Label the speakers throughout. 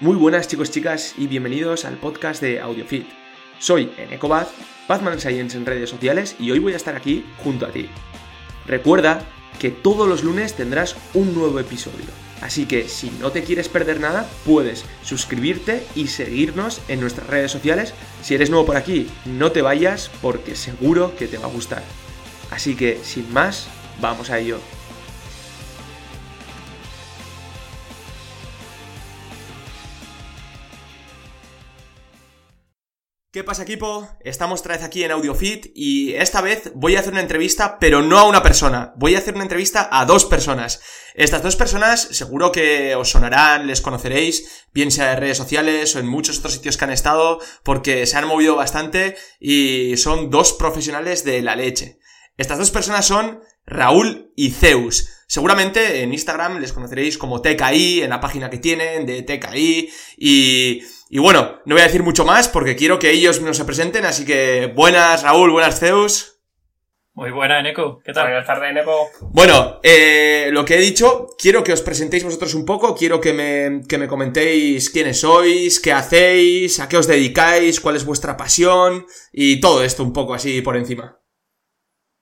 Speaker 1: Muy buenas chicos, chicas y bienvenidos al podcast de AudioFit. Soy Eneco Baz, Batman Science en redes sociales y hoy voy a estar aquí junto a ti. Recuerda que todos los lunes tendrás un nuevo episodio, así que si no te quieres perder nada, puedes suscribirte y seguirnos en nuestras redes sociales. Si eres nuevo por aquí, no te vayas porque seguro que te va a gustar. Así que, sin más, vamos a ello. ¿Qué pasa equipo? Estamos otra vez aquí en AudioFit y esta vez voy a hacer una entrevista, pero no a una persona, voy a hacer una entrevista a dos personas. Estas dos personas seguro que os sonarán, les conoceréis, bien sea en redes sociales o en muchos otros sitios que han estado, porque se han movido bastante y son dos profesionales de la leche. Estas dos personas son Raúl y Zeus. Seguramente en Instagram les conoceréis como TKI, en la página que tienen de TKI y... Y bueno, no voy a decir mucho más porque quiero que ellos nos se presenten, así que buenas Raúl, buenas Zeus.
Speaker 2: Muy buena, Eneco. ¿Qué tal?
Speaker 3: Buenas tardes, Eneco.
Speaker 1: Bueno, eh, lo que he dicho, quiero que os presentéis vosotros un poco, quiero que me, que me comentéis quiénes sois, qué hacéis, a qué os dedicáis, cuál es vuestra pasión y todo esto un poco así por encima.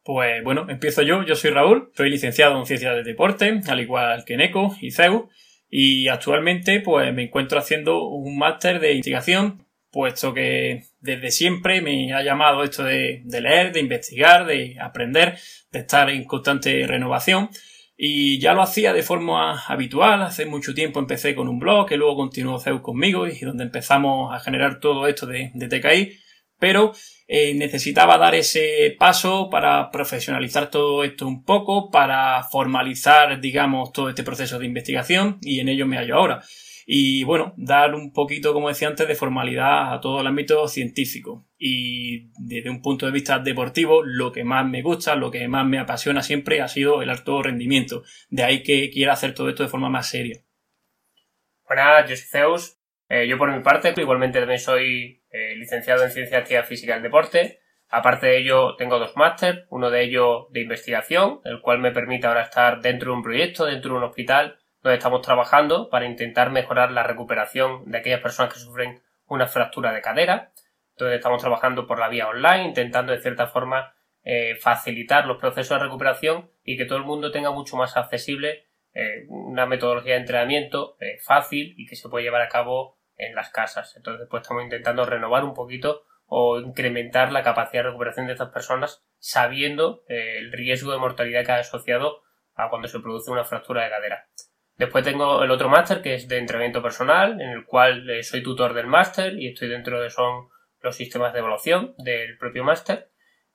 Speaker 2: Pues bueno, empiezo yo. Yo soy Raúl, soy licenciado en Ciencias del Deporte, al igual que Eneco y Zeus. Y actualmente pues me encuentro haciendo un máster de investigación, puesto que desde siempre me ha llamado esto de, leer, de investigar, de aprender, de estar en constante renovación. Y ya lo hacía de forma habitual, hace mucho tiempo empecé con un blog, que luego continuó Zeus conmigo y donde empezamos a generar todo esto de, de TKI, pero eh, necesitaba dar ese paso para profesionalizar todo esto un poco, para formalizar, digamos, todo este proceso de investigación y en ello me hallo ahora. Y bueno, dar un poquito, como decía antes, de formalidad a todo el ámbito científico. Y desde un punto de vista deportivo, lo que más me gusta, lo que más me apasiona siempre ha sido el alto rendimiento. De ahí que quiera hacer todo esto de forma más seria.
Speaker 3: Buenas, yo soy Zeus. Eh, yo por mi parte, igualmente también soy eh, licenciado en Ciencia Activa Física del Deporte. Aparte de ello, tengo dos máster, uno de ellos de investigación, el cual me permite ahora estar dentro de un proyecto, dentro de un hospital, donde estamos trabajando para intentar mejorar la recuperación de aquellas personas que sufren una fractura de cadera. Entonces estamos trabajando por la vía online, intentando de cierta forma eh, facilitar los procesos de recuperación y que todo el mundo tenga mucho más accesible una metodología de entrenamiento fácil y que se puede llevar a cabo en las casas. Entonces, pues estamos intentando renovar un poquito o incrementar la capacidad de recuperación de estas personas sabiendo eh, el riesgo de mortalidad que ha asociado a cuando se produce una fractura de cadera. Después tengo el otro máster que es de entrenamiento personal, en el cual eh, soy tutor del máster y estoy dentro de son los sistemas de evaluación del propio máster.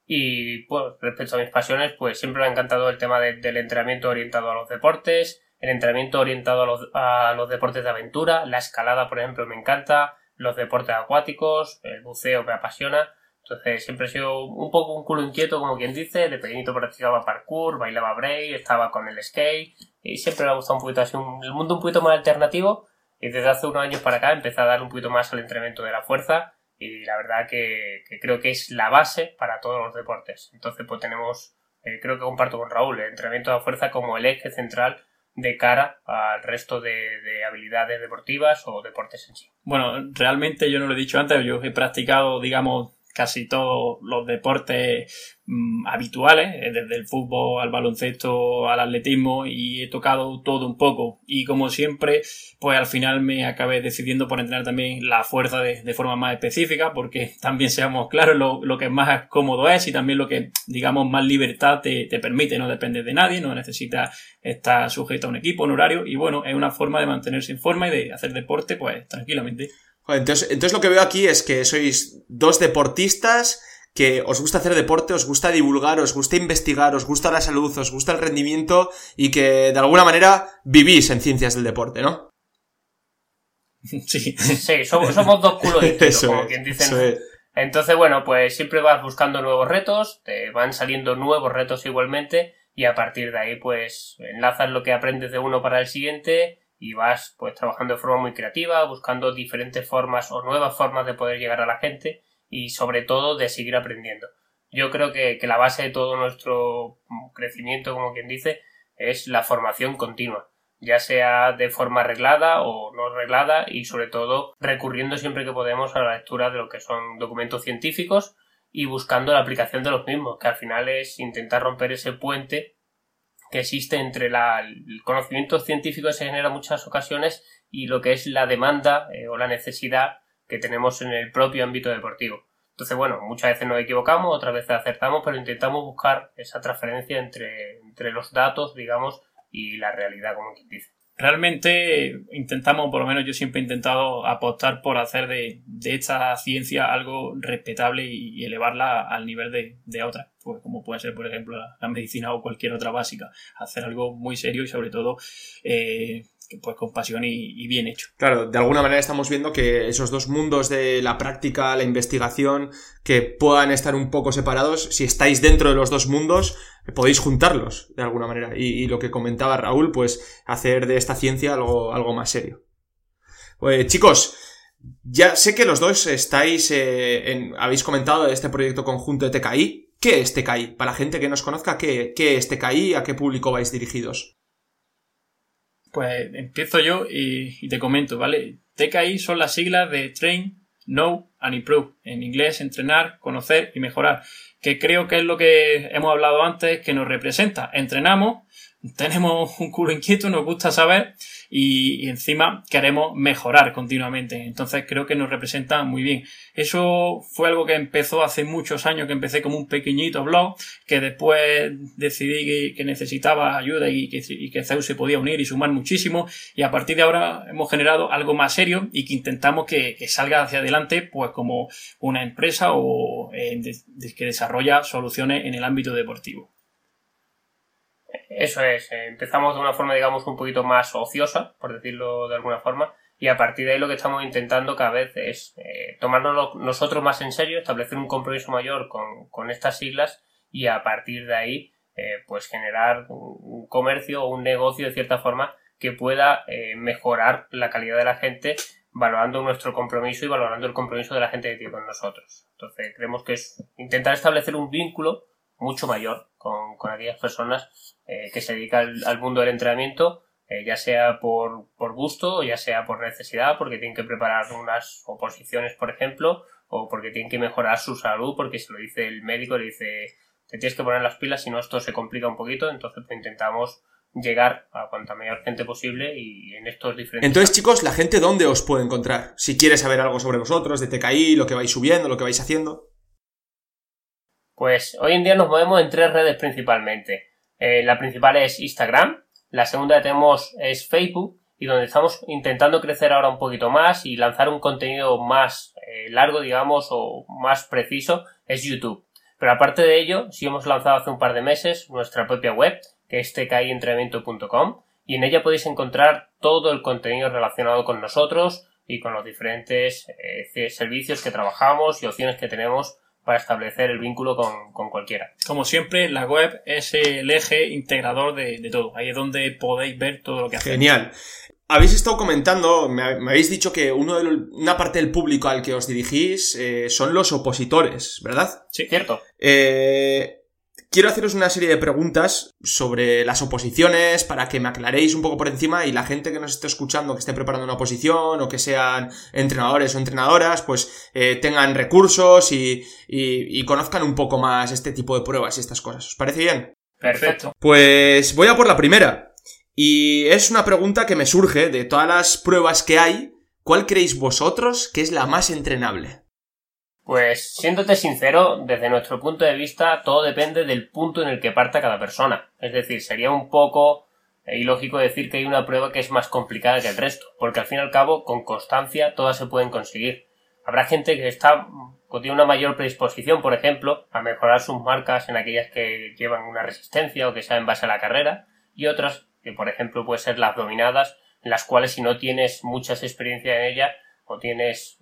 Speaker 3: Y pues respecto a mis pasiones, pues siempre me ha encantado el tema de, del entrenamiento orientado a los deportes, el entrenamiento orientado a los, a los deportes de aventura, la escalada, por ejemplo, me encanta, los deportes acuáticos, el buceo me apasiona. Entonces siempre he sido un poco un culo inquieto, como quien dice. De pequeñito practicaba parkour, bailaba break, estaba con el skate. Y siempre me ha gustado un poquito así, un, el mundo un poquito más alternativo. Y desde hace unos años para acá empecé a dar un poquito más al entrenamiento de la fuerza. Y la verdad que, que creo que es la base para todos los deportes. Entonces pues tenemos, eh, creo que comparto con Raúl, el entrenamiento de la fuerza como el eje central de cara al resto de, de, habilidades deportivas o deportes en sí.
Speaker 2: Bueno, realmente yo no lo he dicho antes, yo he practicado, digamos, casi todos los deportes mmm, habituales, eh, desde el fútbol al baloncesto al atletismo y he tocado todo un poco y como siempre pues al final me acabé decidiendo por entrenar también la fuerza de, forma más específica porque también seamos claros lo, lo, que más cómodo es y también lo que digamos más libertad te, te permite, no depende de nadie, no necesita estar sujeto a un equipo, un horario y bueno, es una forma de mantenerse en forma y de hacer deporte pues tranquilamente.
Speaker 1: Entonces, entonces lo que veo aquí es que sois dos deportistas que os gusta hacer deporte, os gusta divulgar, os gusta investigar, os gusta la salud, os gusta el rendimiento y que de alguna manera vivís en ciencias del deporte, ¿no?
Speaker 2: Sí.
Speaker 3: Sí, somos, somos dos culos distintos,
Speaker 1: Eso
Speaker 3: como
Speaker 1: es,
Speaker 3: quien dice.
Speaker 1: eso es.
Speaker 3: Entonces, bueno, pues siempre vas buscando nuevos retos, te van saliendo nuevos retos igualmente, y a partir de ahí, pues, enlazas lo que aprendes de uno para el siguiente y vas, pues, trabajando de forma muy creativa, buscando diferentes formas o nuevas formas de poder llegar a la gente y, sobre todo, de seguir aprendiendo. Yo creo que, que la base de todo nuestro crecimiento, como quien dice, es la formación continua ya sea de forma arreglada o no arreglada y sobre todo recurriendo siempre que podemos a la lectura de lo que son documentos científicos y buscando la aplicación de los mismos, que al final es intentar romper ese puente que existe entre la, el conocimiento científico que se genera en muchas ocasiones y lo que es la demanda eh, o la necesidad que tenemos en el propio ámbito deportivo. Entonces, bueno, muchas veces nos equivocamos, otras veces acertamos, pero intentamos buscar esa transferencia entre, entre los datos, digamos, y la realidad, como quien dice.
Speaker 2: Realmente intentamos, por lo menos yo siempre he intentado apostar por hacer de, de esta ciencia algo respetable y, elevarla al nivel de, de otras, pues como puede ser, por ejemplo, la, la, medicina o cualquier otra básica. Hacer algo muy serio y sobre todo eh, pues con pasión y, bien hecho.
Speaker 1: Claro, de alguna manera estamos viendo que esos dos mundos de la práctica, la investigación, que puedan estar un poco separados, si estáis dentro de los dos mundos, podéis juntarlos de alguna manera. Y, lo que comentaba Raúl, pues hacer de esta ciencia algo, algo más serio. Pues chicos, ya sé que los dos estáis, eh, en, habéis comentado este proyecto conjunto de TKI. ¿Qué es TKI? Para la gente que nos conozca, ¿qué, qué es TKI? ¿A qué público vais dirigidos?
Speaker 2: Pues empiezo yo y, te comento, ¿vale? TKI son las siglas de Train, Know and Improve. En inglés, entrenar, conocer y mejorar. Que creo que es lo que hemos hablado antes, que nos representa. Entrenamos, tenemos un culo inquieto, nos gusta saber y, encima queremos mejorar continuamente. Entonces creo que nos representa muy bien. Eso fue algo que empezó hace muchos años, que empecé como un pequeñito blog, que después decidí que, necesitaba ayuda y que, y Zeus se podía unir y sumar muchísimo. Y a partir de ahora hemos generado algo más serio y que intentamos que, que salga hacia adelante pues como una empresa o eh, de, de, que desarrolla soluciones en el ámbito deportivo.
Speaker 3: Eso es, eh, empezamos de una forma, digamos, un poquito más ociosa, por decirlo de alguna forma, y a partir de ahí lo que estamos intentando cada vez es eh, tomárnoslo nosotros más en serio, establecer un compromiso mayor con, con estas siglas y a partir de ahí, eh, pues generar un comercio o un negocio de cierta forma que pueda eh, mejorar la calidad de la gente valorando nuestro compromiso y valorando el compromiso de la gente que tiene con nosotros. Entonces creemos que es intentar establecer un vínculo mucho mayor con, con aquellas personas eh, que se dedican al, mundo del entrenamiento, eh, ya sea por, por gusto ya sea por necesidad, porque tienen que preparar unas oposiciones, por ejemplo, o porque tienen que mejorar su salud, porque se lo dice el médico, le dice, te tienes que poner las pilas, si no esto se complica un poquito, entonces pues, intentamos llegar a cuanta mayor gente posible y en estos diferentes...
Speaker 1: Entonces, chicos, ¿la gente dónde os puede encontrar? Si quiere saber algo sobre vosotros, de TKI, lo que vais subiendo, lo que vais haciendo...
Speaker 3: Pues hoy en día nos movemos en tres redes principalmente. Eh, la principal es Instagram, la segunda que tenemos es Facebook y donde estamos intentando crecer ahora un poquito más y lanzar un contenido más eh, largo, digamos, o más preciso es YouTube. Pero aparte de ello, sí hemos lanzado hace un par de meses nuestra propia web, que es tkientrenamiento.com, y en ella podéis encontrar todo el contenido relacionado con nosotros y con los diferentes eh, servicios que trabajamos y opciones que tenemos para establecer el vínculo con, con, cualquiera.
Speaker 2: Como siempre, la web es el eje integrador de, de, todo. Ahí es donde podéis ver todo lo que hacemos.
Speaker 1: Genial. Habéis estado comentando, me, me habéis dicho que uno de, una parte del público al que os dirigís eh, son los opositores, ¿verdad?
Speaker 3: Sí, cierto.
Speaker 1: Eh, quiero haceros una serie de preguntas sobre las oposiciones para que me aclaréis un poco por encima y la gente que nos esté escuchando, que esté preparando una oposición o que sean entrenadores o entrenadoras, pues eh, tengan recursos y, y, y, conozcan un poco más este tipo de pruebas y estas cosas. ¿Os parece bien?
Speaker 3: Perfecto.
Speaker 1: Pues voy a por la primera. Y es una pregunta que me surge de todas las pruebas que hay. ¿Cuál creéis vosotros que es la más entrenable?
Speaker 3: Pues siéndote sincero, desde nuestro punto de vista todo depende del punto en el que parta cada persona. Es decir, sería un poco ilógico decir que hay una prueba que es más complicada que el resto, porque al fin y al cabo, con constancia, todas se pueden conseguir. Habrá gente que está o tiene una mayor predisposición, por ejemplo, a mejorar sus marcas en aquellas que llevan una resistencia o que sea en base a la carrera, y otras, que por ejemplo puede ser las dominadas, en las cuales si no tienes muchas experiencia en ella o tienes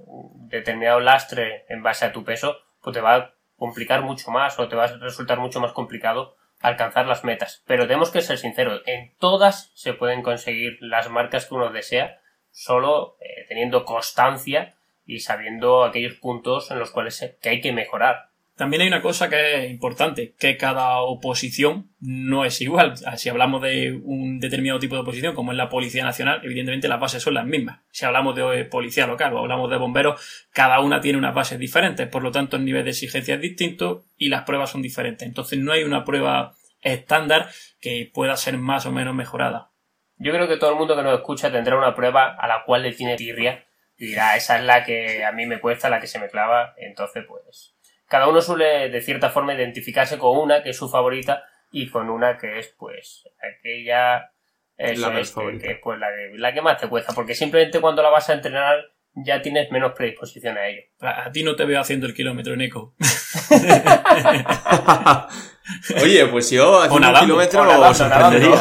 Speaker 3: determinado lastre en base a tu peso, pues te va a complicar mucho más o te va a resultar mucho más complicado alcanzar las metas. Pero tenemos que ser sinceros, en todas se pueden conseguir las marcas que uno desea, solo eh, teniendo constancia y sabiendo aquellos puntos en los cuales que hay que mejorar.
Speaker 2: También hay una cosa que es importante, que cada oposición no es igual. Si hablamos de un determinado tipo de oposición, como es la Policía Nacional, evidentemente las bases son las mismas. Si hablamos de policía local o hablamos de bomberos, cada una tiene unas bases diferentes, por lo tanto el nivel de exigencia es distinto y las pruebas son diferentes. Entonces no hay una prueba estándar que pueda ser más o menos mejorada.
Speaker 3: Yo creo que todo el mundo que nos escucha tendrá una prueba a la cual le tiene tirria y dirá, esa es la que a mí me cuesta, la que se me clava, entonces pues cada uno suele de cierta forma identificarse con una que es su favorita y con una que es pues aquella
Speaker 1: la
Speaker 3: es, que, pues, la, que, más te cuesta porque simplemente cuando la vas a entrenar ya tienes menos predisposición a ello.
Speaker 2: A, ti no te veo haciendo el kilómetro, Nico.
Speaker 1: Oye, pues yo haciendo un kilómetro o
Speaker 3: nadando, nadando.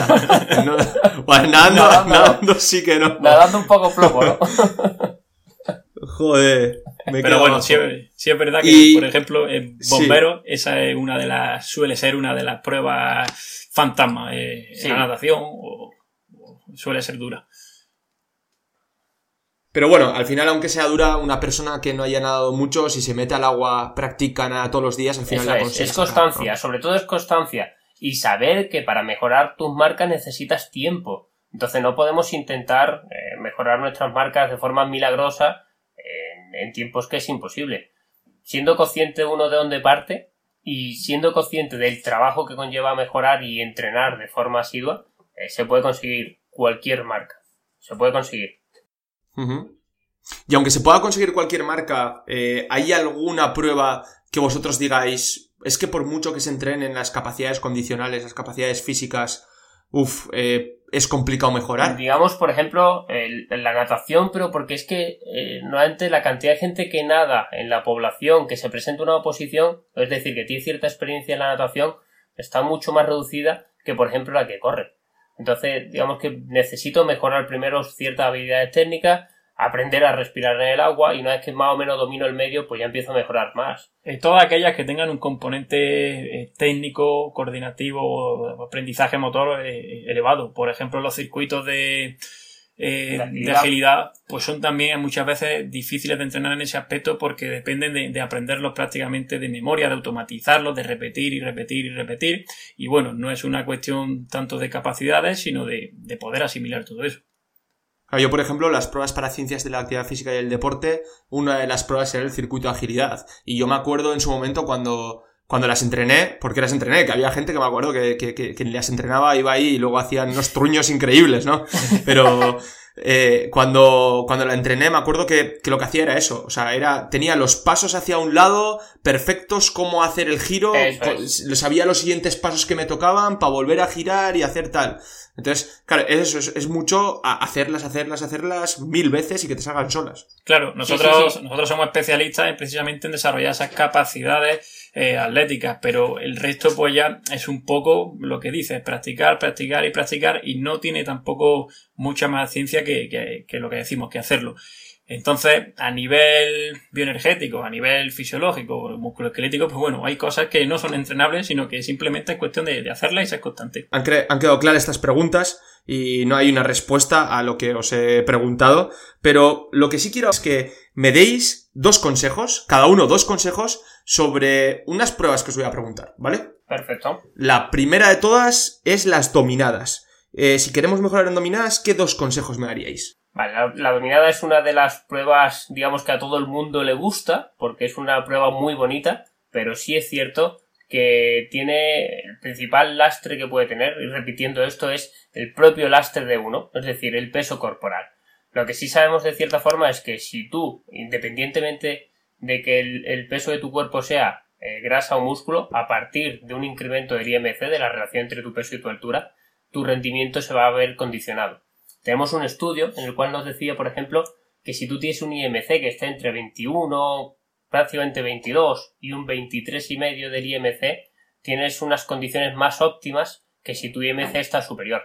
Speaker 1: pues nadando, nadando, sí que no.
Speaker 3: Nadando un poco flojo, ¿no?
Speaker 1: Joder.
Speaker 2: Pero bueno, sí, es verdad que, por ejemplo, en bombero, esa es una de las, suele ser una de las pruebas fantasma eh, en la natación, o, suele ser dura.
Speaker 1: Pero bueno, al final, aunque sea dura, una persona que no haya nadado mucho, si se mete al agua, practica nada todos los días, al final la
Speaker 3: es, es constancia, sobre todo es constancia. Y saber que para mejorar tus marcas necesitas tiempo. Entonces no podemos intentar eh, mejorar nuestras marcas de forma milagrosa en tiempos que es imposible. Siendo consciente uno de dónde parte y siendo consciente del trabajo que conlleva mejorar y entrenar de forma asidua, eh, se puede conseguir cualquier marca. Se puede conseguir.
Speaker 1: Y aunque se pueda conseguir cualquier marca, eh, ¿hay alguna prueba que vosotros digáis, es que por mucho que se entrenen las capacidades condicionales, las capacidades físicas, uff, eh, es complicado mejorar.
Speaker 3: Digamos, por ejemplo, la natación, pero porque es que eh, nuevamente la cantidad de gente que nada en la población, que se presenta una oposición, es decir, que tiene cierta experiencia en la natación, está mucho más reducida que, por ejemplo, la que corre. Entonces, digamos que necesito mejorar primero ciertas habilidades técnicas, aprender a respirar en el agua y una vez que más o menos domino el medio, pues ya empiezo a mejorar más.
Speaker 2: En todas aquellas que tengan un componente eh, técnico, coordinativo o aprendizaje motor eh, elevado. Por ejemplo, los circuitos de, eh, de, agilidad. pues son también muchas veces difíciles de entrenar en ese aspecto porque dependen de, aprenderlos prácticamente de memoria, de automatizarlos, de repetir y repetir y repetir. Y bueno, no es una cuestión tanto de capacidades, sino de poder asimilar todo eso.
Speaker 1: Yo, por ejemplo, las pruebas para ciencias de la actividad física y el deporte, una de las pruebas era el circuito de agilidad. Y yo me acuerdo en su momento cuando, cuando las entrené, porque las entrené, que había gente que me acuerdo que, que, que, las entrenaba, iba ahí y luego hacían unos truños increíbles, ¿no? Pero eh, cuando, cuando la entrené me acuerdo que, que, lo que hacía era eso, o sea, era, tenía los pasos hacia un lado, perfectos, cómo hacer el giro, sabía los siguientes pasos que me tocaban para volver a girar y hacer tal. Entonces, claro, eso es, mucho hacerlas, hacerlas, hacerlas mil veces y que te salgan solas.
Speaker 2: Claro, nosotros, nosotros somos especialistas en, precisamente en desarrollar esas capacidades eh, atléticas, pero el resto pues ya es un poco lo que dices, practicar, practicar y practicar y no tiene tampoco mucha más ciencia que, que, lo que decimos, que hacerlo. Entonces, a nivel bioenergético, a nivel fisiológico, musculoesquelético, pues bueno, hay cosas que no son entrenables, sino que simplemente es cuestión de, hacerlas y ser constante.
Speaker 1: Han, quedado claras estas preguntas y no hay una respuesta a lo que os he preguntado, pero lo que sí quiero es que me deis dos consejos, cada uno dos consejos, sobre unas pruebas que os voy a preguntar, ¿vale?
Speaker 3: Perfecto.
Speaker 1: La primera de todas es las dominadas. Eh, si queremos mejorar en dominadas, ¿qué dos consejos me daríais?
Speaker 3: Vale, la, dominada es una de las pruebas, digamos que a todo el mundo le gusta, porque es una prueba muy bonita, pero sí es cierto que tiene el principal lastre que puede tener, y repitiendo esto, es el propio lastre de uno, es decir, el peso corporal. Lo que sí sabemos de cierta forma es que si tú, independientemente de que el, peso de tu cuerpo sea eh, grasa o músculo, a partir de un incremento del IMC, de la relación entre tu peso y tu altura, tu rendimiento se va a ver condicionado. Tenemos un estudio en el cual nos decía, por ejemplo, que si tú tienes un IMC que está entre 21, prácticamente 22 y un 23,5 del IMC, tienes unas condiciones más óptimas que si tu IMC está superior.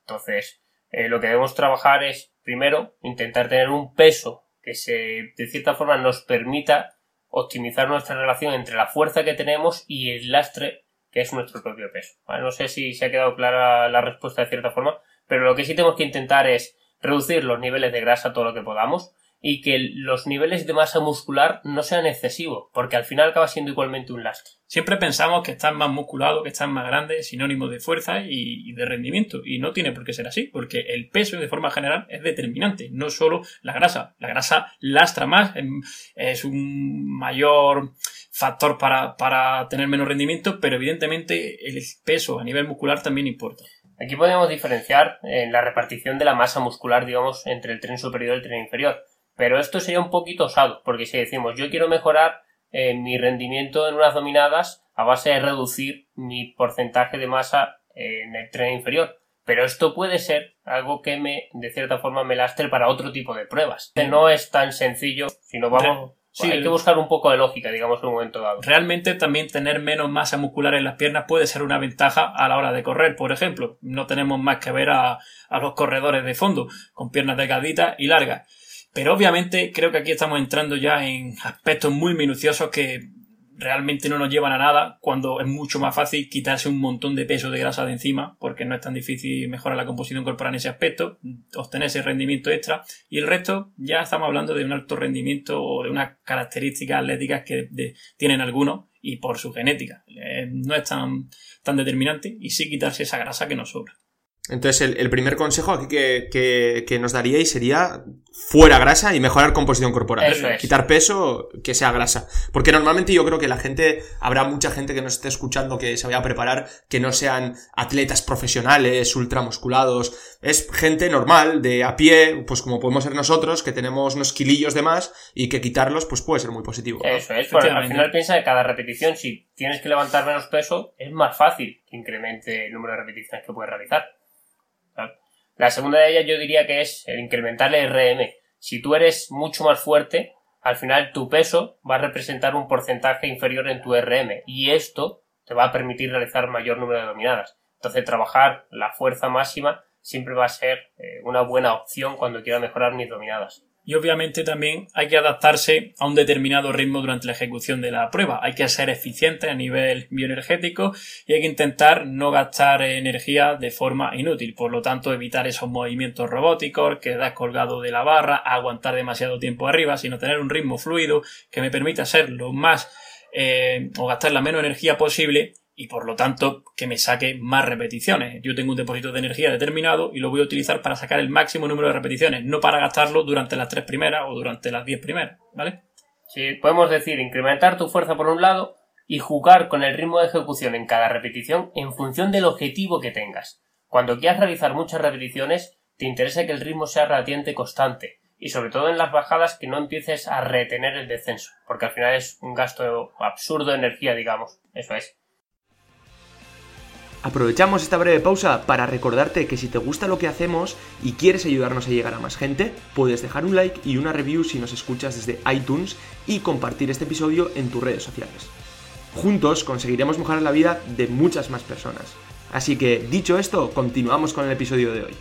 Speaker 3: Entonces, eh, lo que debemos trabajar es, primero, intentar tener un peso que se, de cierta forma nos permita optimizar nuestra relación entre la fuerza que tenemos y el lastre que es nuestro propio peso. No sé si se ha quedado clara la respuesta de cierta forma, pero lo que sí tenemos que intentar es reducir los niveles de grasa todo lo que podamos y que los niveles de masa muscular no sean excesivos, porque al final acaba siendo igualmente un lastre.
Speaker 2: Siempre pensamos que estar más musculado, que estar más grande, es sinónimo de fuerza y, de rendimiento, y no tiene por qué ser así, porque el peso de forma general es determinante, no solo la grasa. La grasa lastra más, em, es un mayor factor para, para tener menos rendimiento, pero evidentemente el peso a nivel muscular también importa.
Speaker 3: Aquí podemos diferenciar en la repartición de la masa muscular, digamos, entre el tren superior y el tren inferior. Pero esto sería un poquito osado, porque si decimos yo quiero mejorar eh, mi rendimiento en unas dominadas a base de reducir mi porcentaje de masa en el tren inferior. Pero esto puede ser algo que me, de cierta forma, me lastre para otro tipo de pruebas. No es tan sencillo, sino vamos Sí, hay que buscar un poco de lógica, digamos, en un momento dado.
Speaker 2: Realmente también tener menos masa muscular en las piernas puede ser una ventaja a la hora de correr, por ejemplo. No tenemos más que ver a, a los corredores de fondo, con piernas delgaditas y largas. Pero obviamente creo que aquí estamos entrando ya en aspectos muy minuciosos que realmente no nos llevan a nada cuando es mucho más fácil quitarse un montón de peso de grasa de encima porque no es tan difícil mejorar la composición corporal en ese aspecto, obtener ese rendimiento extra y el resto ya estamos hablando de un alto rendimiento o de unas características atléticas que tienen algunos y por su genética. Eh, no es tan, tan determinante y sí quitarse esa grasa que nos sobra.
Speaker 1: Entonces, el, primer consejo aquí que, que, nos daríais sería fuera grasa y mejorar composición corporal. Quitar peso, que sea grasa. Porque normalmente yo creo que la gente, habrá mucha gente que nos esté escuchando que se vaya a preparar, que no sean atletas profesionales, ultramusculados. Es gente normal, de a pie, pues como podemos ser nosotros, que tenemos unos kilillos de más y que quitarlos, pues puede ser muy positivo.
Speaker 3: Eso es, porque al final piensa que cada repetición, si tienes que levantar menos peso, es más fácil que incremente el número de repeticiones que puedes realizar. La segunda de ellas yo diría que es el incrementar el RM. Si tú eres mucho más fuerte, al final tu peso va a representar un porcentaje inferior en tu RM y esto te va a permitir realizar mayor número de dominadas. Entonces trabajar la fuerza máxima siempre va a ser eh, una buena opción cuando quiera mejorar mis dominadas
Speaker 2: y obviamente también hay que adaptarse a un determinado ritmo durante la ejecución de la prueba. Hay que ser eficiente a nivel bioenergético y hay que intentar no gastar energía de forma inútil. Por lo tanto, evitar esos movimientos robóticos, quedar colgado de la barra, aguantar demasiado tiempo arriba, sino tener un ritmo fluido que me permita ser lo más eh, o gastar la menos energía posible y por lo tanto que me saque más repeticiones. Yo tengo un depósito de energía determinado y lo voy a utilizar para sacar el máximo número de repeticiones, no para gastarlo durante las tres primeras o durante las diez primeras, ¿vale?
Speaker 3: Sí, podemos decir incrementar tu fuerza por un lado y jugar con el ritmo de ejecución en cada repetición en función del objetivo que tengas. Cuando quieras realizar muchas repeticiones, te interesa que el ritmo sea relativamente constante y sobre todo en las bajadas que no empieces a retener el descenso, porque al final es un gasto absurdo de energía, digamos. Eso es.
Speaker 1: Aprovechamos esta breve pausa para recordarte que si te gusta lo que hacemos y quieres ayudarnos a llegar a más gente, puedes dejar un like y una review si nos escuchas desde iTunes y compartir este episodio en tus redes sociales. Juntos conseguiremos mejorar la vida de muchas más personas. Así que, dicho esto, continuamos con el episodio de hoy.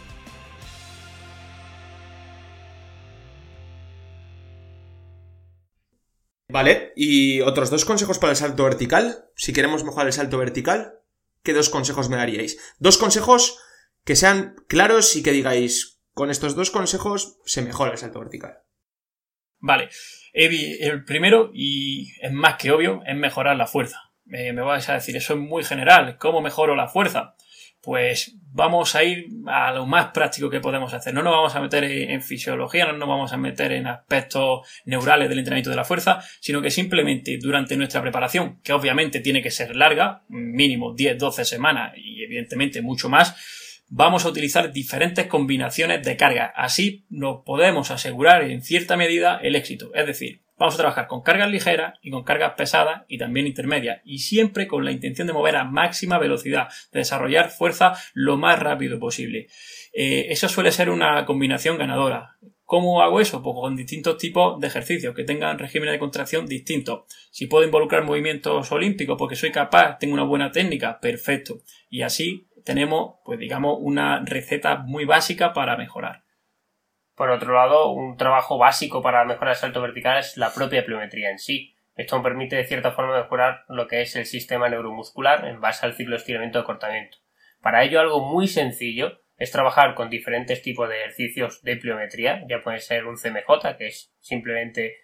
Speaker 1: Vale, y otros dos consejos para el salto vertical. Si queremos mejorar el salto vertical, ¿qué dos consejos me daríais? Dos consejos que sean claros y que digáis, con estos dos consejos se mejora el salto vertical.
Speaker 2: Vale, el primero, y es más que obvio, es mejorar la fuerza. me vais a decir, eso es muy general, ¿cómo mejoro la fuerza? Pues vamos a ir a lo más práctico que podemos hacer. No nos vamos a meter en fisiología, no nos vamos a meter en aspectos neurales del entrenamiento de la fuerza, sino que simplemente durante nuestra preparación, que obviamente tiene que ser larga, mínimo 10-12 semanas y evidentemente mucho más, vamos a utilizar diferentes combinaciones de carga. Así nos podemos asegurar en cierta medida el éxito. Es decir, Vamos a trabajar con cargas ligeras y con cargas pesadas y también intermedias y siempre con la intención de mover a máxima velocidad, de desarrollar fuerza lo más rápido posible. Eh, eso suele ser una combinación ganadora. ¿Cómo hago eso? Pues con distintos tipos de ejercicios que tengan regímenes de contracción distintos. Si puedo involucrar movimientos olímpicos porque soy capaz, tengo una buena técnica, perfecto. Y así tenemos, pues digamos, una receta muy básica para mejorar.
Speaker 3: Por otro lado, un trabajo básico para mejorar el salto vertical es la propia pliometría en sí. Esto permite de cierta forma mejorar lo que es el sistema neuromuscular en base al ciclo de estiramiento y acortamiento. Para ello algo muy sencillo es trabajar con diferentes tipos de ejercicios de pliometría, ya puede ser un CMJ, que es simplemente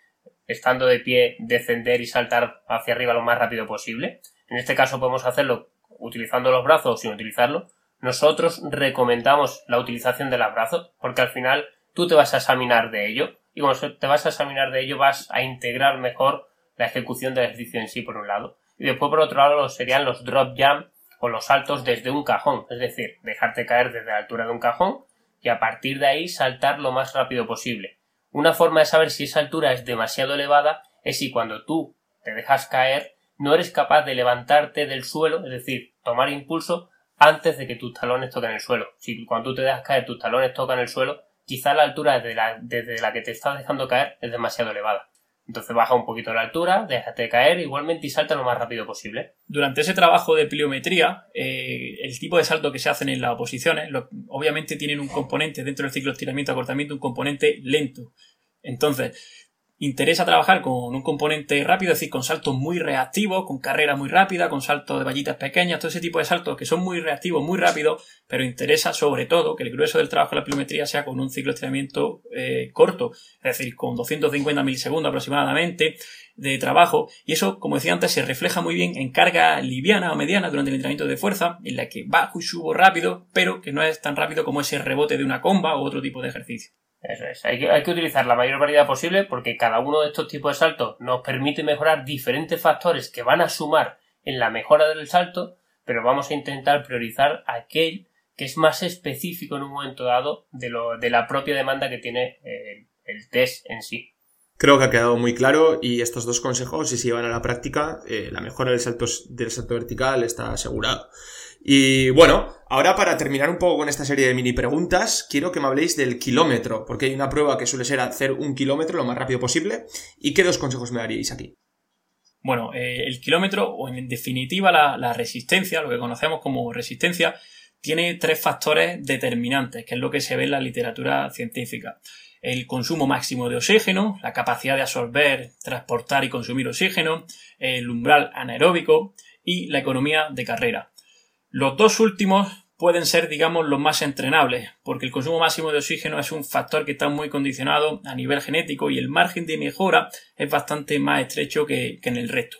Speaker 3: estando de pie, descender y saltar hacia arriba lo más rápido posible. En este caso podemos hacerlo utilizando los brazos o sin utilizarlo. Nosotros recomendamos la utilización de los brazos porque al final tú te vas a examinar de ello y cuando te vas a examinar de ello vas a integrar mejor la ejecución del ejercicio en sí por un lado. Y después por otro lado serían los drop jump o los saltos desde un cajón, es decir, dejarte caer desde la altura de un cajón y a partir de ahí saltar lo más rápido posible. Una forma de saber si esa altura es demasiado elevada es si cuando tú te dejas caer no eres capaz de levantarte del suelo, es decir, tomar impulso antes de que tus talones toquen el suelo. Si cuando tú te dejas caer tus talones tocan el suelo, quizá la altura desde la, que te estás dejando caer es demasiado elevada. Entonces baja un poquito la altura, déjate caer igualmente y salta lo más rápido posible.
Speaker 2: Durante ese trabajo de pliometría, eh, el tipo de salto que se hacen en las oposiciones, obviamente tienen un componente dentro del ciclo de estiramiento-acortamiento, un componente lento. Entonces, interesa trabajar con un componente rápido, es decir, con saltos muy reactivos, con carrera muy rápida, con saltos de vallitas pequeñas, todo ese tipo de saltos que son muy reactivos, muy rápidos, pero interesa sobre todo que el grueso del trabajo de la pliometría sea con un ciclo de estiramiento eh, corto, es decir, con 250 milisegundos aproximadamente de trabajo, y eso, como decía antes, se refleja muy bien en carga liviana o mediana durante el entrenamiento de fuerza, en la que bajo y subo rápido, pero que no es tan rápido como ese rebote de una comba u otro tipo de ejercicio.
Speaker 3: Eso es, hay que, utilizar la mayor variedad posible porque cada uno de estos tipos de saltos nos permite mejorar diferentes factores que van a sumar en la mejora del salto, pero vamos a intentar priorizar aquel que es más específico en un momento dado de, lo, de la propia demanda que tiene el, el test en sí.
Speaker 1: Creo que ha quedado muy claro y estos dos consejos, si se llevan a la práctica, eh, la mejora del salto, del salto vertical está asegurada. Y bueno, ahora para terminar un poco con esta serie de mini preguntas, quiero que me habléis del kilómetro, porque hay una prueba que suele ser hacer un kilómetro lo más rápido posible. ¿Y qué dos consejos me daríais aquí?
Speaker 2: Bueno, eh, el kilómetro, o en definitiva la, la resistencia, lo que conocemos como resistencia, tiene tres factores determinantes, que es lo que se ve en la literatura científica. El consumo máximo de oxígeno, la capacidad de absorber, transportar y consumir oxígeno, el umbral anaeróbico y la economía de carrera. Los dos últimos pueden ser, digamos, los más entrenables, porque el consumo máximo de oxígeno es un factor que está muy condicionado a nivel genético y el margen de mejora es bastante más estrecho que, en el resto.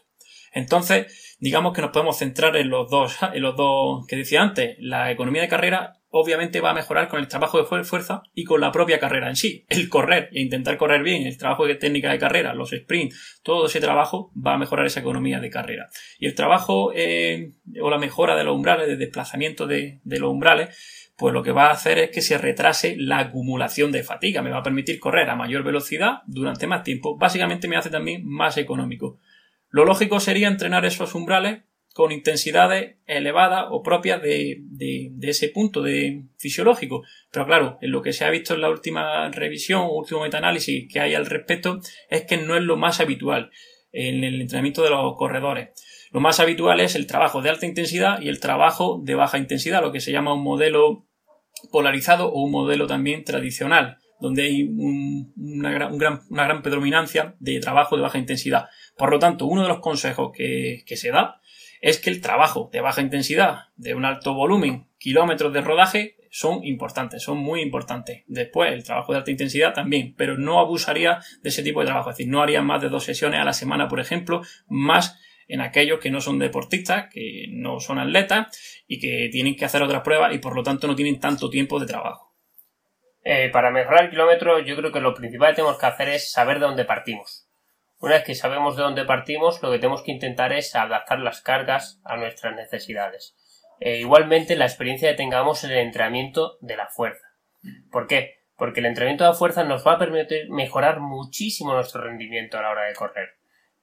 Speaker 2: Entonces, digamos que nos podemos centrar en los dos, en los dos que decía antes, la economía de carrera obviamente va a mejorar con el trabajo de fuerza y con la propia carrera en sí. El correr e intentar correr bien, el trabajo de técnica de carrera, los sprints, todo ese trabajo va a mejorar esa economía de carrera. Y el trabajo eh, o la mejora de los umbrales, de desplazamiento de, de los umbrales, pues lo que va a hacer es que se retrase la acumulación de fatiga. Me va a permitir correr a mayor velocidad durante más tiempo. Básicamente me hace también más económico. Lo lógico sería entrenar esos umbrales con intensidades elevadas o propias de, de, ese punto de fisiológico. Pero claro, en lo que se ha visto en la última revisión último metaanálisis que hay al respecto es que no es lo más habitual en el entrenamiento de los corredores. Lo más habitual es el trabajo de alta intensidad y el trabajo de baja intensidad, lo que se llama un modelo polarizado o un modelo también tradicional, donde hay una, gran, una, gran, predominancia de trabajo de baja intensidad. Por lo tanto, uno de los consejos que se da es que el trabajo de baja intensidad, de un alto volumen, kilómetros de rodaje, son importantes, son muy importantes. Después, el trabajo de alta intensidad también, pero no abusaría de ese tipo de trabajo. Es decir, no haría más de dos sesiones a la semana, por ejemplo, más en aquellos que no son deportistas, que no son atletas y que tienen que hacer otras pruebas y por lo tanto no tienen tanto tiempo de trabajo.
Speaker 3: Eh, para mejorar el kilómetro, yo creo que lo principal que tenemos que hacer es saber de dónde partimos. Una vez que sabemos de dónde partimos, lo que tenemos que intentar es adaptar las cargas a nuestras necesidades. E igualmente, la experiencia que tengamos en el entrenamiento de la fuerza. ¿Por qué? Porque el entrenamiento de la fuerza nos va a permitir mejorar muchísimo nuestro rendimiento a la hora de correr.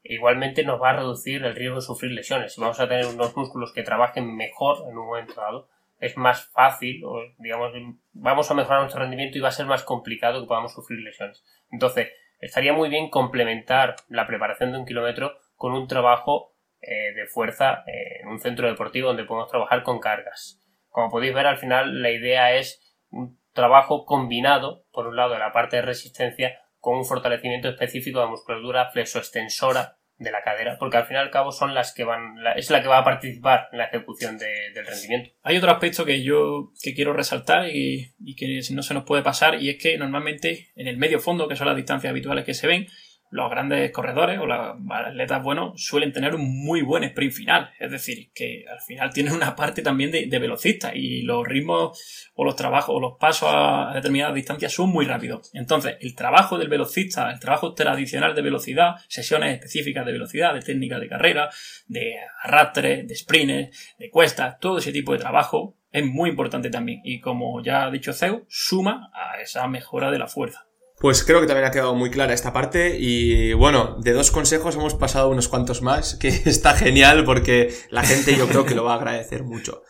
Speaker 3: E igualmente nos va a reducir el riesgo de sufrir lesiones. Si vamos a tener unos músculos que trabajen mejor en un momento dado, es más fácil, o digamos, vamos a mejorar nuestro rendimiento y va a ser más complicado que podamos sufrir lesiones. Entonces, estaría muy bien complementar la preparación de un kilómetro con un trabajo eh, de fuerza eh, en un centro deportivo donde podemos trabajar con cargas. Como podéis ver, al final la idea es un trabajo combinado, por un lado, de la parte de resistencia con un fortalecimiento específico de musculatura flexoextensora de la cadera, porque al fin y al cabo son las que van, es la que va a participar en la ejecución del rendimiento.
Speaker 2: Hay otro aspecto que yo que quiero resaltar y, y que no se nos puede pasar, y es que normalmente en el medio fondo, que son las distancias habituales que se ven, los grandes corredores o los atletas buenos suelen tener un muy buen sprint final. Es decir, que al final tienen una parte también de, velocista y los ritmos o los trabajos o los pasos a determinadas distancias son muy rápidos. Entonces, el trabajo del velocista, el trabajo tradicional de velocidad, sesiones específicas de velocidad, de técnica de carrera, de arrastre, de sprints, de cuestas, todo ese tipo de trabajo es muy importante también. Y como ya ha dicho Zeus, suma a esa mejora de la fuerza.
Speaker 1: Pues creo que también ha quedado muy clara esta parte y bueno, de dos consejos hemos pasado unos cuantos más, que está genial porque la gente yo creo que lo va a agradecer mucho.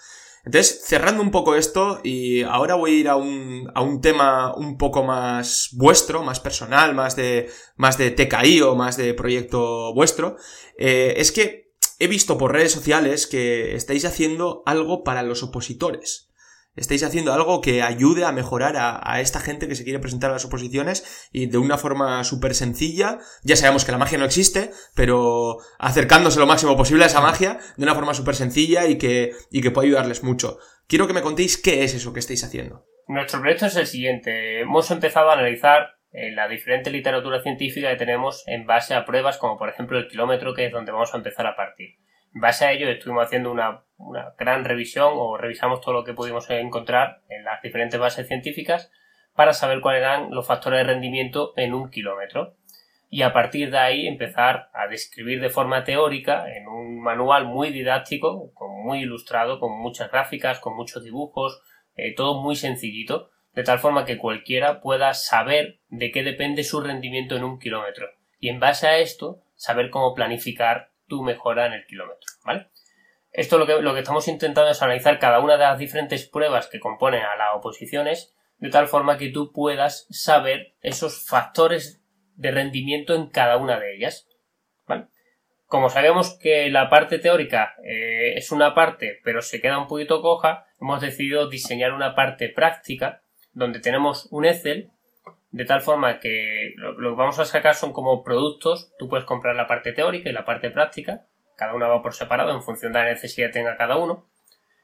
Speaker 1: Entonces, cerrando un poco esto y ahora voy a ir a un, a un tema un poco más vuestro, más personal, más de, más de TKI o más de proyecto vuestro, eh, es que he visto por redes sociales que estáis haciendo algo para los opositores estáis haciendo algo que ayude a mejorar a, esta gente que se quiere presentar a las oposiciones y de una forma súper sencilla. Ya sabemos que la magia no existe, pero acercándose lo máximo posible a esa magia de una forma súper sencilla y que, y que puede ayudarles mucho. Quiero que me contéis qué es eso que estáis haciendo.
Speaker 3: Nuestro proyecto es el siguiente. Hemos empezado a analizar eh, la diferente literatura científica que tenemos en base a pruebas como por ejemplo el kilómetro que es donde vamos a empezar a partir. En base a ello estuvimos haciendo una, gran revisión o revisamos todo lo que pudimos encontrar en las diferentes bases científicas para saber cuáles eran los factores de rendimiento en un kilómetro. Y a partir de ahí empezar a describir de forma teórica en un manual muy didáctico, muy ilustrado, con muchas gráficas, con muchos dibujos, eh, todo muy sencillito, de tal forma que cualquiera pueda saber de qué depende su rendimiento en un kilómetro. Y en base a esto saber cómo planificar tu mejora en el kilómetro, ¿vale? Esto lo que, lo que estamos intentando es analizar cada una de las diferentes pruebas que componen a las oposiciones, de tal forma que tú puedas saber esos factores de rendimiento en cada una de ellas. ¿vale? Como sabemos que la parte teórica eh, es una parte, pero se queda un poquito coja, hemos decidido diseñar una parte práctica donde tenemos un Excel de tal forma que lo, que vamos a sacar son como productos, tú puedes comprar la parte teórica y la parte práctica, cada una va por separado en función de la necesidad que tenga cada uno,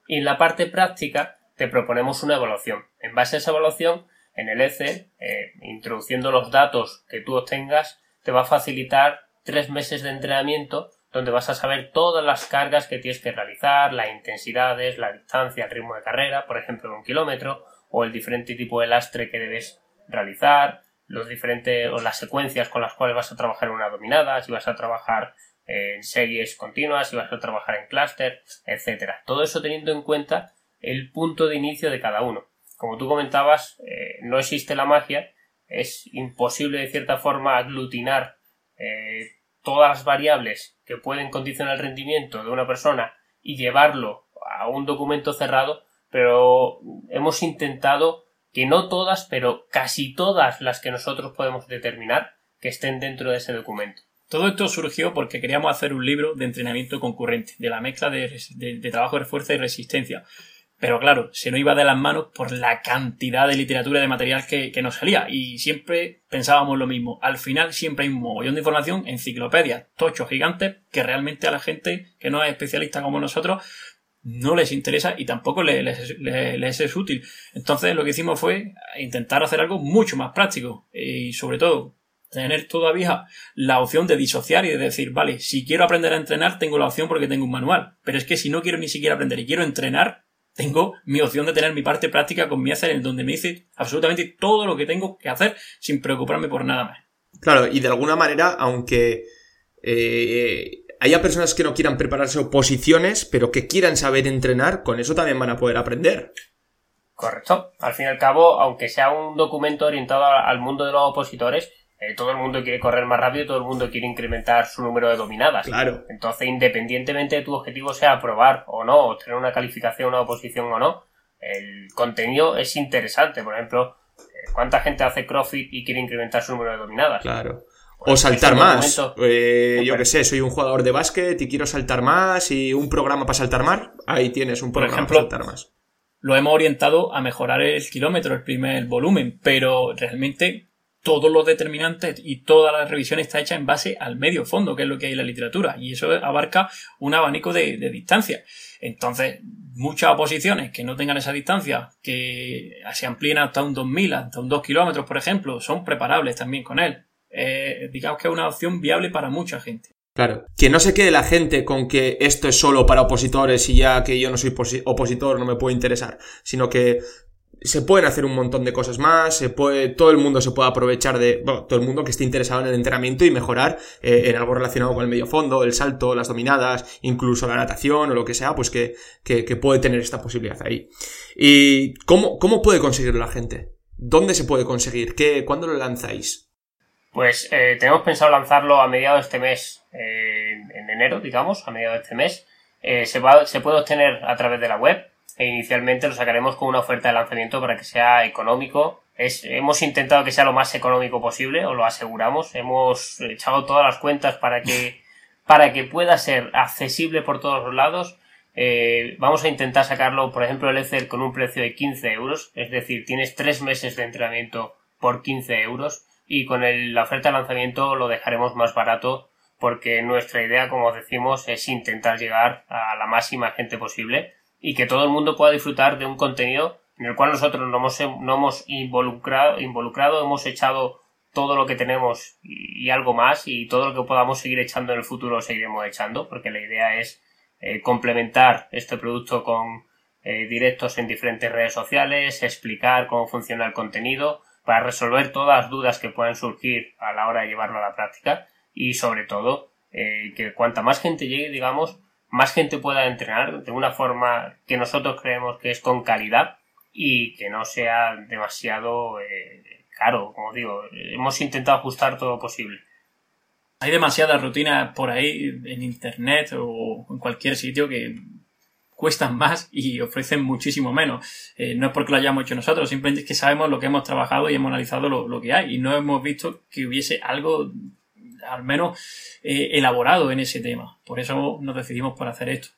Speaker 3: y en la parte práctica te proponemos una evaluación. En base a esa evaluación, en el Excel, eh, introduciendo los datos que tú obtengas, te va a facilitar tres meses de entrenamiento donde vas a saber todas las cargas que tienes que realizar, las intensidades, la distancia, el ritmo de carrera, por ejemplo, un kilómetro, o el diferente tipo de lastre que debes realizar, los diferentes o las secuencias con las cuales vas a trabajar en una dominada, si vas a trabajar en series continuas, si vas a trabajar en clúster, etcétera. Todo eso teniendo en cuenta el punto de inicio de cada uno. Como tú comentabas, eh, no existe la magia, es imposible de cierta forma aglutinar eh, todas las variables que pueden condicionar el rendimiento de una persona y llevarlo a un documento cerrado, pero hemos intentado que no todas, pero casi todas las que nosotros podemos determinar que estén dentro de ese documento.
Speaker 2: Todo esto surgió porque queríamos hacer un libro de entrenamiento concurrente, de la mezcla de, trabajo de fuerza y resistencia. Pero claro, se nos iba de las manos por la cantidad de literatura y de material que, que, nos salía. Y siempre pensábamos lo mismo. Al final siempre hay un mogollón de información, enciclopedias, tochos gigantes, que realmente a la gente que no es especialista como nosotros, no les interesa y tampoco les, es útil. Entonces lo que hicimos fue intentar hacer algo mucho más práctico y sobre todo tener todavía la opción de disociar y de decir, vale, si quiero aprender a entrenar tengo la opción porque tengo un manual, pero es que si no quiero ni siquiera aprender y quiero entrenar, tengo mi opción de tener mi parte práctica con mi hacer en donde me dice absolutamente todo lo que tengo que hacer sin preocuparme por nada más.
Speaker 1: Claro, y de alguna manera, aunque eh, haya personas que no quieran prepararse oposiciones, pero que quieran saber entrenar, con eso también van a poder aprender.
Speaker 3: Correcto. Al fin y al cabo, aunque sea un documento orientado al mundo de los opositores, eh, todo el mundo quiere correr más rápido, todo el mundo quiere incrementar su número de dominadas.
Speaker 1: Claro.
Speaker 3: Entonces, independientemente de tu objetivo sea aprobar o no, o tener una calificación, una oposición o no, el contenido es interesante. Por ejemplo, eh, ¿cuánta gente hace CrossFit y quiere incrementar su número de dominadas?
Speaker 1: Claro. O saltar más. Eh, yo que sé, soy un jugador de básquet y quiero saltar más y un programa para saltar más. Ahí tienes un programa para saltar más.
Speaker 2: lo hemos orientado a mejorar el kilómetro, el primer volumen, pero realmente todos los determinantes y toda la revisión está hecha en base al medio fondo, que es lo que hay en la literatura, y eso abarca un abanico de, distancia. Entonces, muchas oposiciones que no tengan esa distancia, que se amplíen hasta un 2000, hasta un 2 kilómetros, por ejemplo, son preparables también con él. Eh, digamos que es una opción viable para mucha gente.
Speaker 1: Claro. Que no se quede la gente con que esto es solo para opositores y ya que yo no soy opositor no me puede interesar, sino que se pueden hacer un montón de cosas más, se puede, todo el mundo se puede aprovechar de, bueno, todo el mundo que esté interesado en el entrenamiento y mejorar eh, en algo relacionado con el medio fondo, el salto, las dominadas, incluso la natación o lo que sea, pues que, que, puede tener esta posibilidad ahí. ¿Y cómo, cómo puede conseguirlo la gente? ¿Dónde se puede conseguir? ¿Qué, ¿Cuándo lo lanzáis?
Speaker 3: Pues eh, tenemos pensado lanzarlo a mediados de este mes, eh, en enero, digamos, a mediados de este mes. se, va, se puede obtener a través de la web, e inicialmente lo sacaremos con una oferta de lanzamiento para que sea económico. Es, hemos intentado que sea lo más económico posible, os lo aseguramos. Hemos echado todas las cuentas para que, para que pueda ser accesible por todos los lados. Eh, vamos a intentar sacarlo, por ejemplo, el Excel con un precio de 15 euros, es decir, tienes tres meses de entrenamiento por 15 euros y con la oferta de lanzamiento lo dejaremos más barato porque nuestra idea, como decimos, es intentar llegar a la máxima gente posible y que todo el mundo pueda disfrutar de un contenido en el cual nosotros no hemos, no hemos involucrado, involucrado, hemos echado todo lo que tenemos y, algo más y todo lo que podamos seguir echando en el futuro lo seguiremos echando porque la idea es eh, complementar este producto con eh, directos en diferentes redes sociales, explicar cómo funciona el contenido para resolver todas las dudas que puedan surgir a la hora de llevarlo a la práctica y sobre todo eh, que cuanta más gente llegue digamos más gente pueda entrenar de una forma que nosotros creemos que es con calidad y que no sea demasiado eh, caro, como digo. Hemos intentado ajustar todo lo posible.
Speaker 2: Hay demasiadas rutinas por ahí en internet o en cualquier sitio que cuestan más y ofrecen muchísimo menos. Eh, no es porque lo hayamos hecho nosotros, simplemente es que sabemos lo que hemos trabajado y hemos analizado lo, lo que hay y no hemos visto que hubiese algo al menos eh, elaborado en ese tema. Por eso nos decidimos por hacer esto.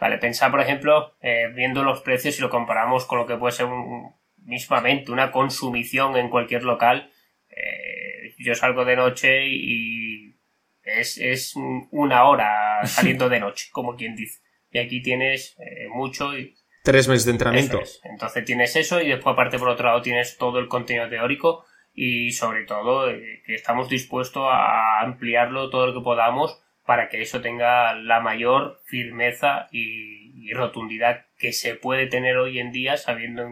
Speaker 3: Vale, pensar, por ejemplo, eh, viendo los precios y lo comparamos con lo que puede ser un, mismamente una consumición en cualquier local. Eh, yo salgo de noche y es, es, una hora saliendo de noche, como quien dice. Y aquí tienes mucho y...
Speaker 1: Tres meses de entrenamiento.
Speaker 3: Entonces tienes eso y después aparte por otro lado tienes todo el contenido teórico y sobre todo eh, que estamos dispuestos a ampliarlo todo lo que podamos para que eso tenga la mayor firmeza y, rotundidad que se puede tener hoy en día sabiendo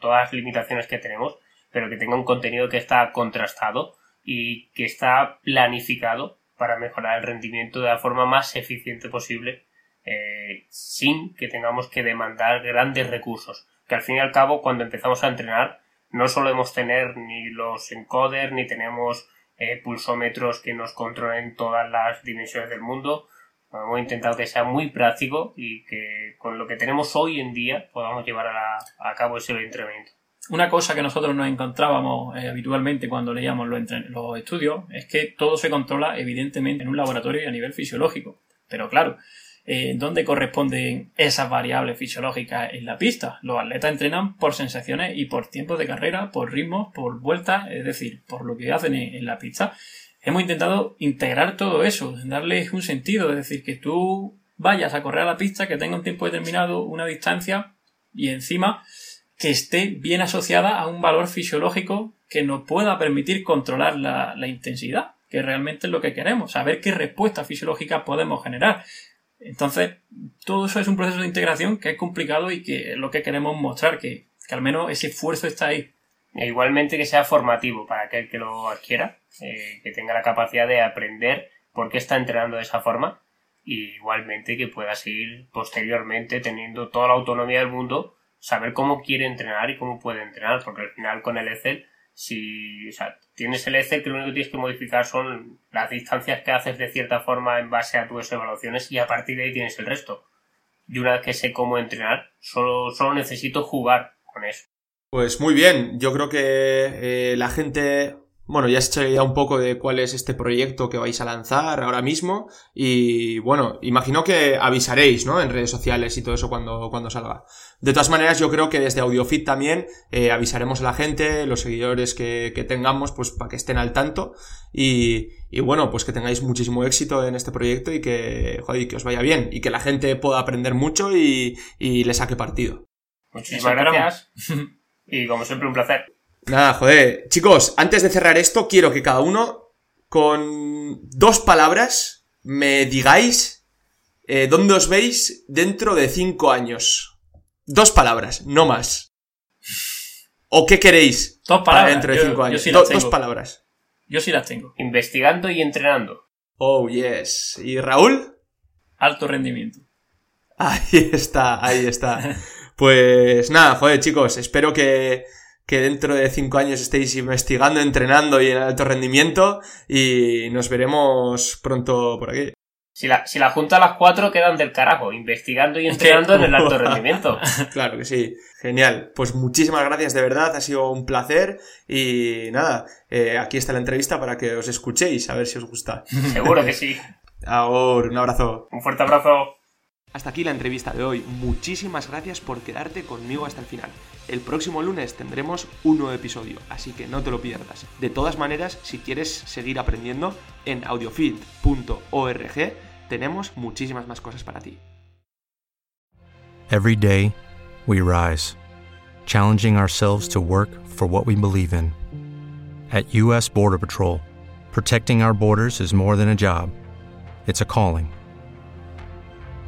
Speaker 3: todas las limitaciones que tenemos pero que tenga un contenido que está contrastado y que está planificado para mejorar el rendimiento de la forma más eficiente posible eh, sin que tengamos que demandar grandes recursos que al fin y al cabo cuando empezamos a entrenar no solemos tener ni los encoders, ni tenemos eh, pulsómetros que nos controlen todas las dimensiones del mundo. Hemos intentado que sea muy práctico y que con lo que tenemos hoy en día podamos llevar a, cabo ese entrenamiento.
Speaker 2: Una cosa que nosotros nos encontrábamos eh, habitualmente cuando leíamos los, los estudios es que todo se controla evidentemente en un laboratorio y a nivel fisiológico. Pero claro, eh, dónde corresponden esas variables fisiológicas en la pista. Los atletas entrenan por sensaciones y por tiempos de carrera, por ritmos, por vueltas, es decir, por lo que hacen en, la pista. Hemos intentado integrar todo eso, darles un sentido, es decir, que tú vayas a correr a la pista, que tenga un tiempo determinado, una distancia y encima que esté bien asociada a un valor fisiológico que nos pueda permitir controlar la, la intensidad, que realmente es lo que queremos, saber qué respuesta fisiológica podemos generar. Entonces, todo eso es un proceso de integración que es complicado y que es lo que queremos mostrar, que, al menos ese esfuerzo está ahí.
Speaker 3: E igualmente que sea formativo para aquel que lo adquiera, eh, que tenga la capacidad de aprender por qué está entrenando de esa forma y igualmente que pueda seguir posteriormente teniendo toda la autonomía del mundo, saber cómo quiere entrenar y cómo puede entrenar, porque al final con el Excel, si tienes el Excel que lo único que tienes que modificar son las distancias que haces de cierta forma en base a tus evaluaciones y a partir de ahí tienes el resto. Y una vez que sé cómo entrenar, solo, solo necesito jugar con eso.
Speaker 1: Pues muy bien, yo creo que eh, la gente bueno, ya has hecho idea un poco de cuál es este proyecto que vais a lanzar ahora mismo y bueno, imagino que avisaréis, ¿no? En redes sociales y todo eso cuando, cuando salga. De todas maneras, yo creo que desde AudioFit también eh, avisaremos a la gente, los seguidores que, que tengamos, pues para que estén al tanto y, y, bueno, pues que tengáis muchísimo éxito en este proyecto y que, joder, que os vaya bien y que la gente pueda aprender mucho y, y le saque partido.
Speaker 3: Muchísimas gracias y como siempre un placer.
Speaker 1: Nada, joder. Chicos, antes de cerrar esto, quiero que cada uno, con dos palabras, me digáis eh, dónde os veis dentro de cinco años. Dos palabras, no más. ¿O qué queréis
Speaker 2: dos
Speaker 1: para dentro de cinco
Speaker 2: yo,
Speaker 1: años?
Speaker 2: sí
Speaker 1: Do-
Speaker 2: las tengo.
Speaker 1: dos palabras.
Speaker 2: Yo sí las tengo.
Speaker 3: Investigando y entrenando.
Speaker 1: Oh, yes. ¿Y Raúl?
Speaker 2: Alto rendimiento.
Speaker 1: Ahí está, ahí está. Pues nada, joder, chicos, espero que, que dentro de cinco años estéis investigando, entrenando y en alto rendimiento y nos veremos pronto por aquí.
Speaker 3: Si la, si la junto a las cuatro quedan del carajo, investigando y entrenando en el alto rendimiento.
Speaker 1: Claro que sí, genial. Pues muchísimas gracias de verdad, ha sido un placer y nada, eh, aquí está la entrevista para que os escuchéis, a ver si os gusta.
Speaker 3: Seguro que sí.
Speaker 1: Ahora, un abrazo.
Speaker 3: Un fuerte abrazo.
Speaker 1: Hasta aquí la entrevista de hoy. Muchísimas gracias por quedarte conmigo hasta el final. El próximo lunes tendremos un nuevo episodio, así que no te lo pierdas. De todas maneras, si quieres seguir aprendiendo, en audiofield.org tenemos muchísimas más cosas para ti.
Speaker 4: Every day, we rise, challenging ourselves to work for what we believe in. At U.S. Border Patrol, protecting our borders is more than a job, it's a calling.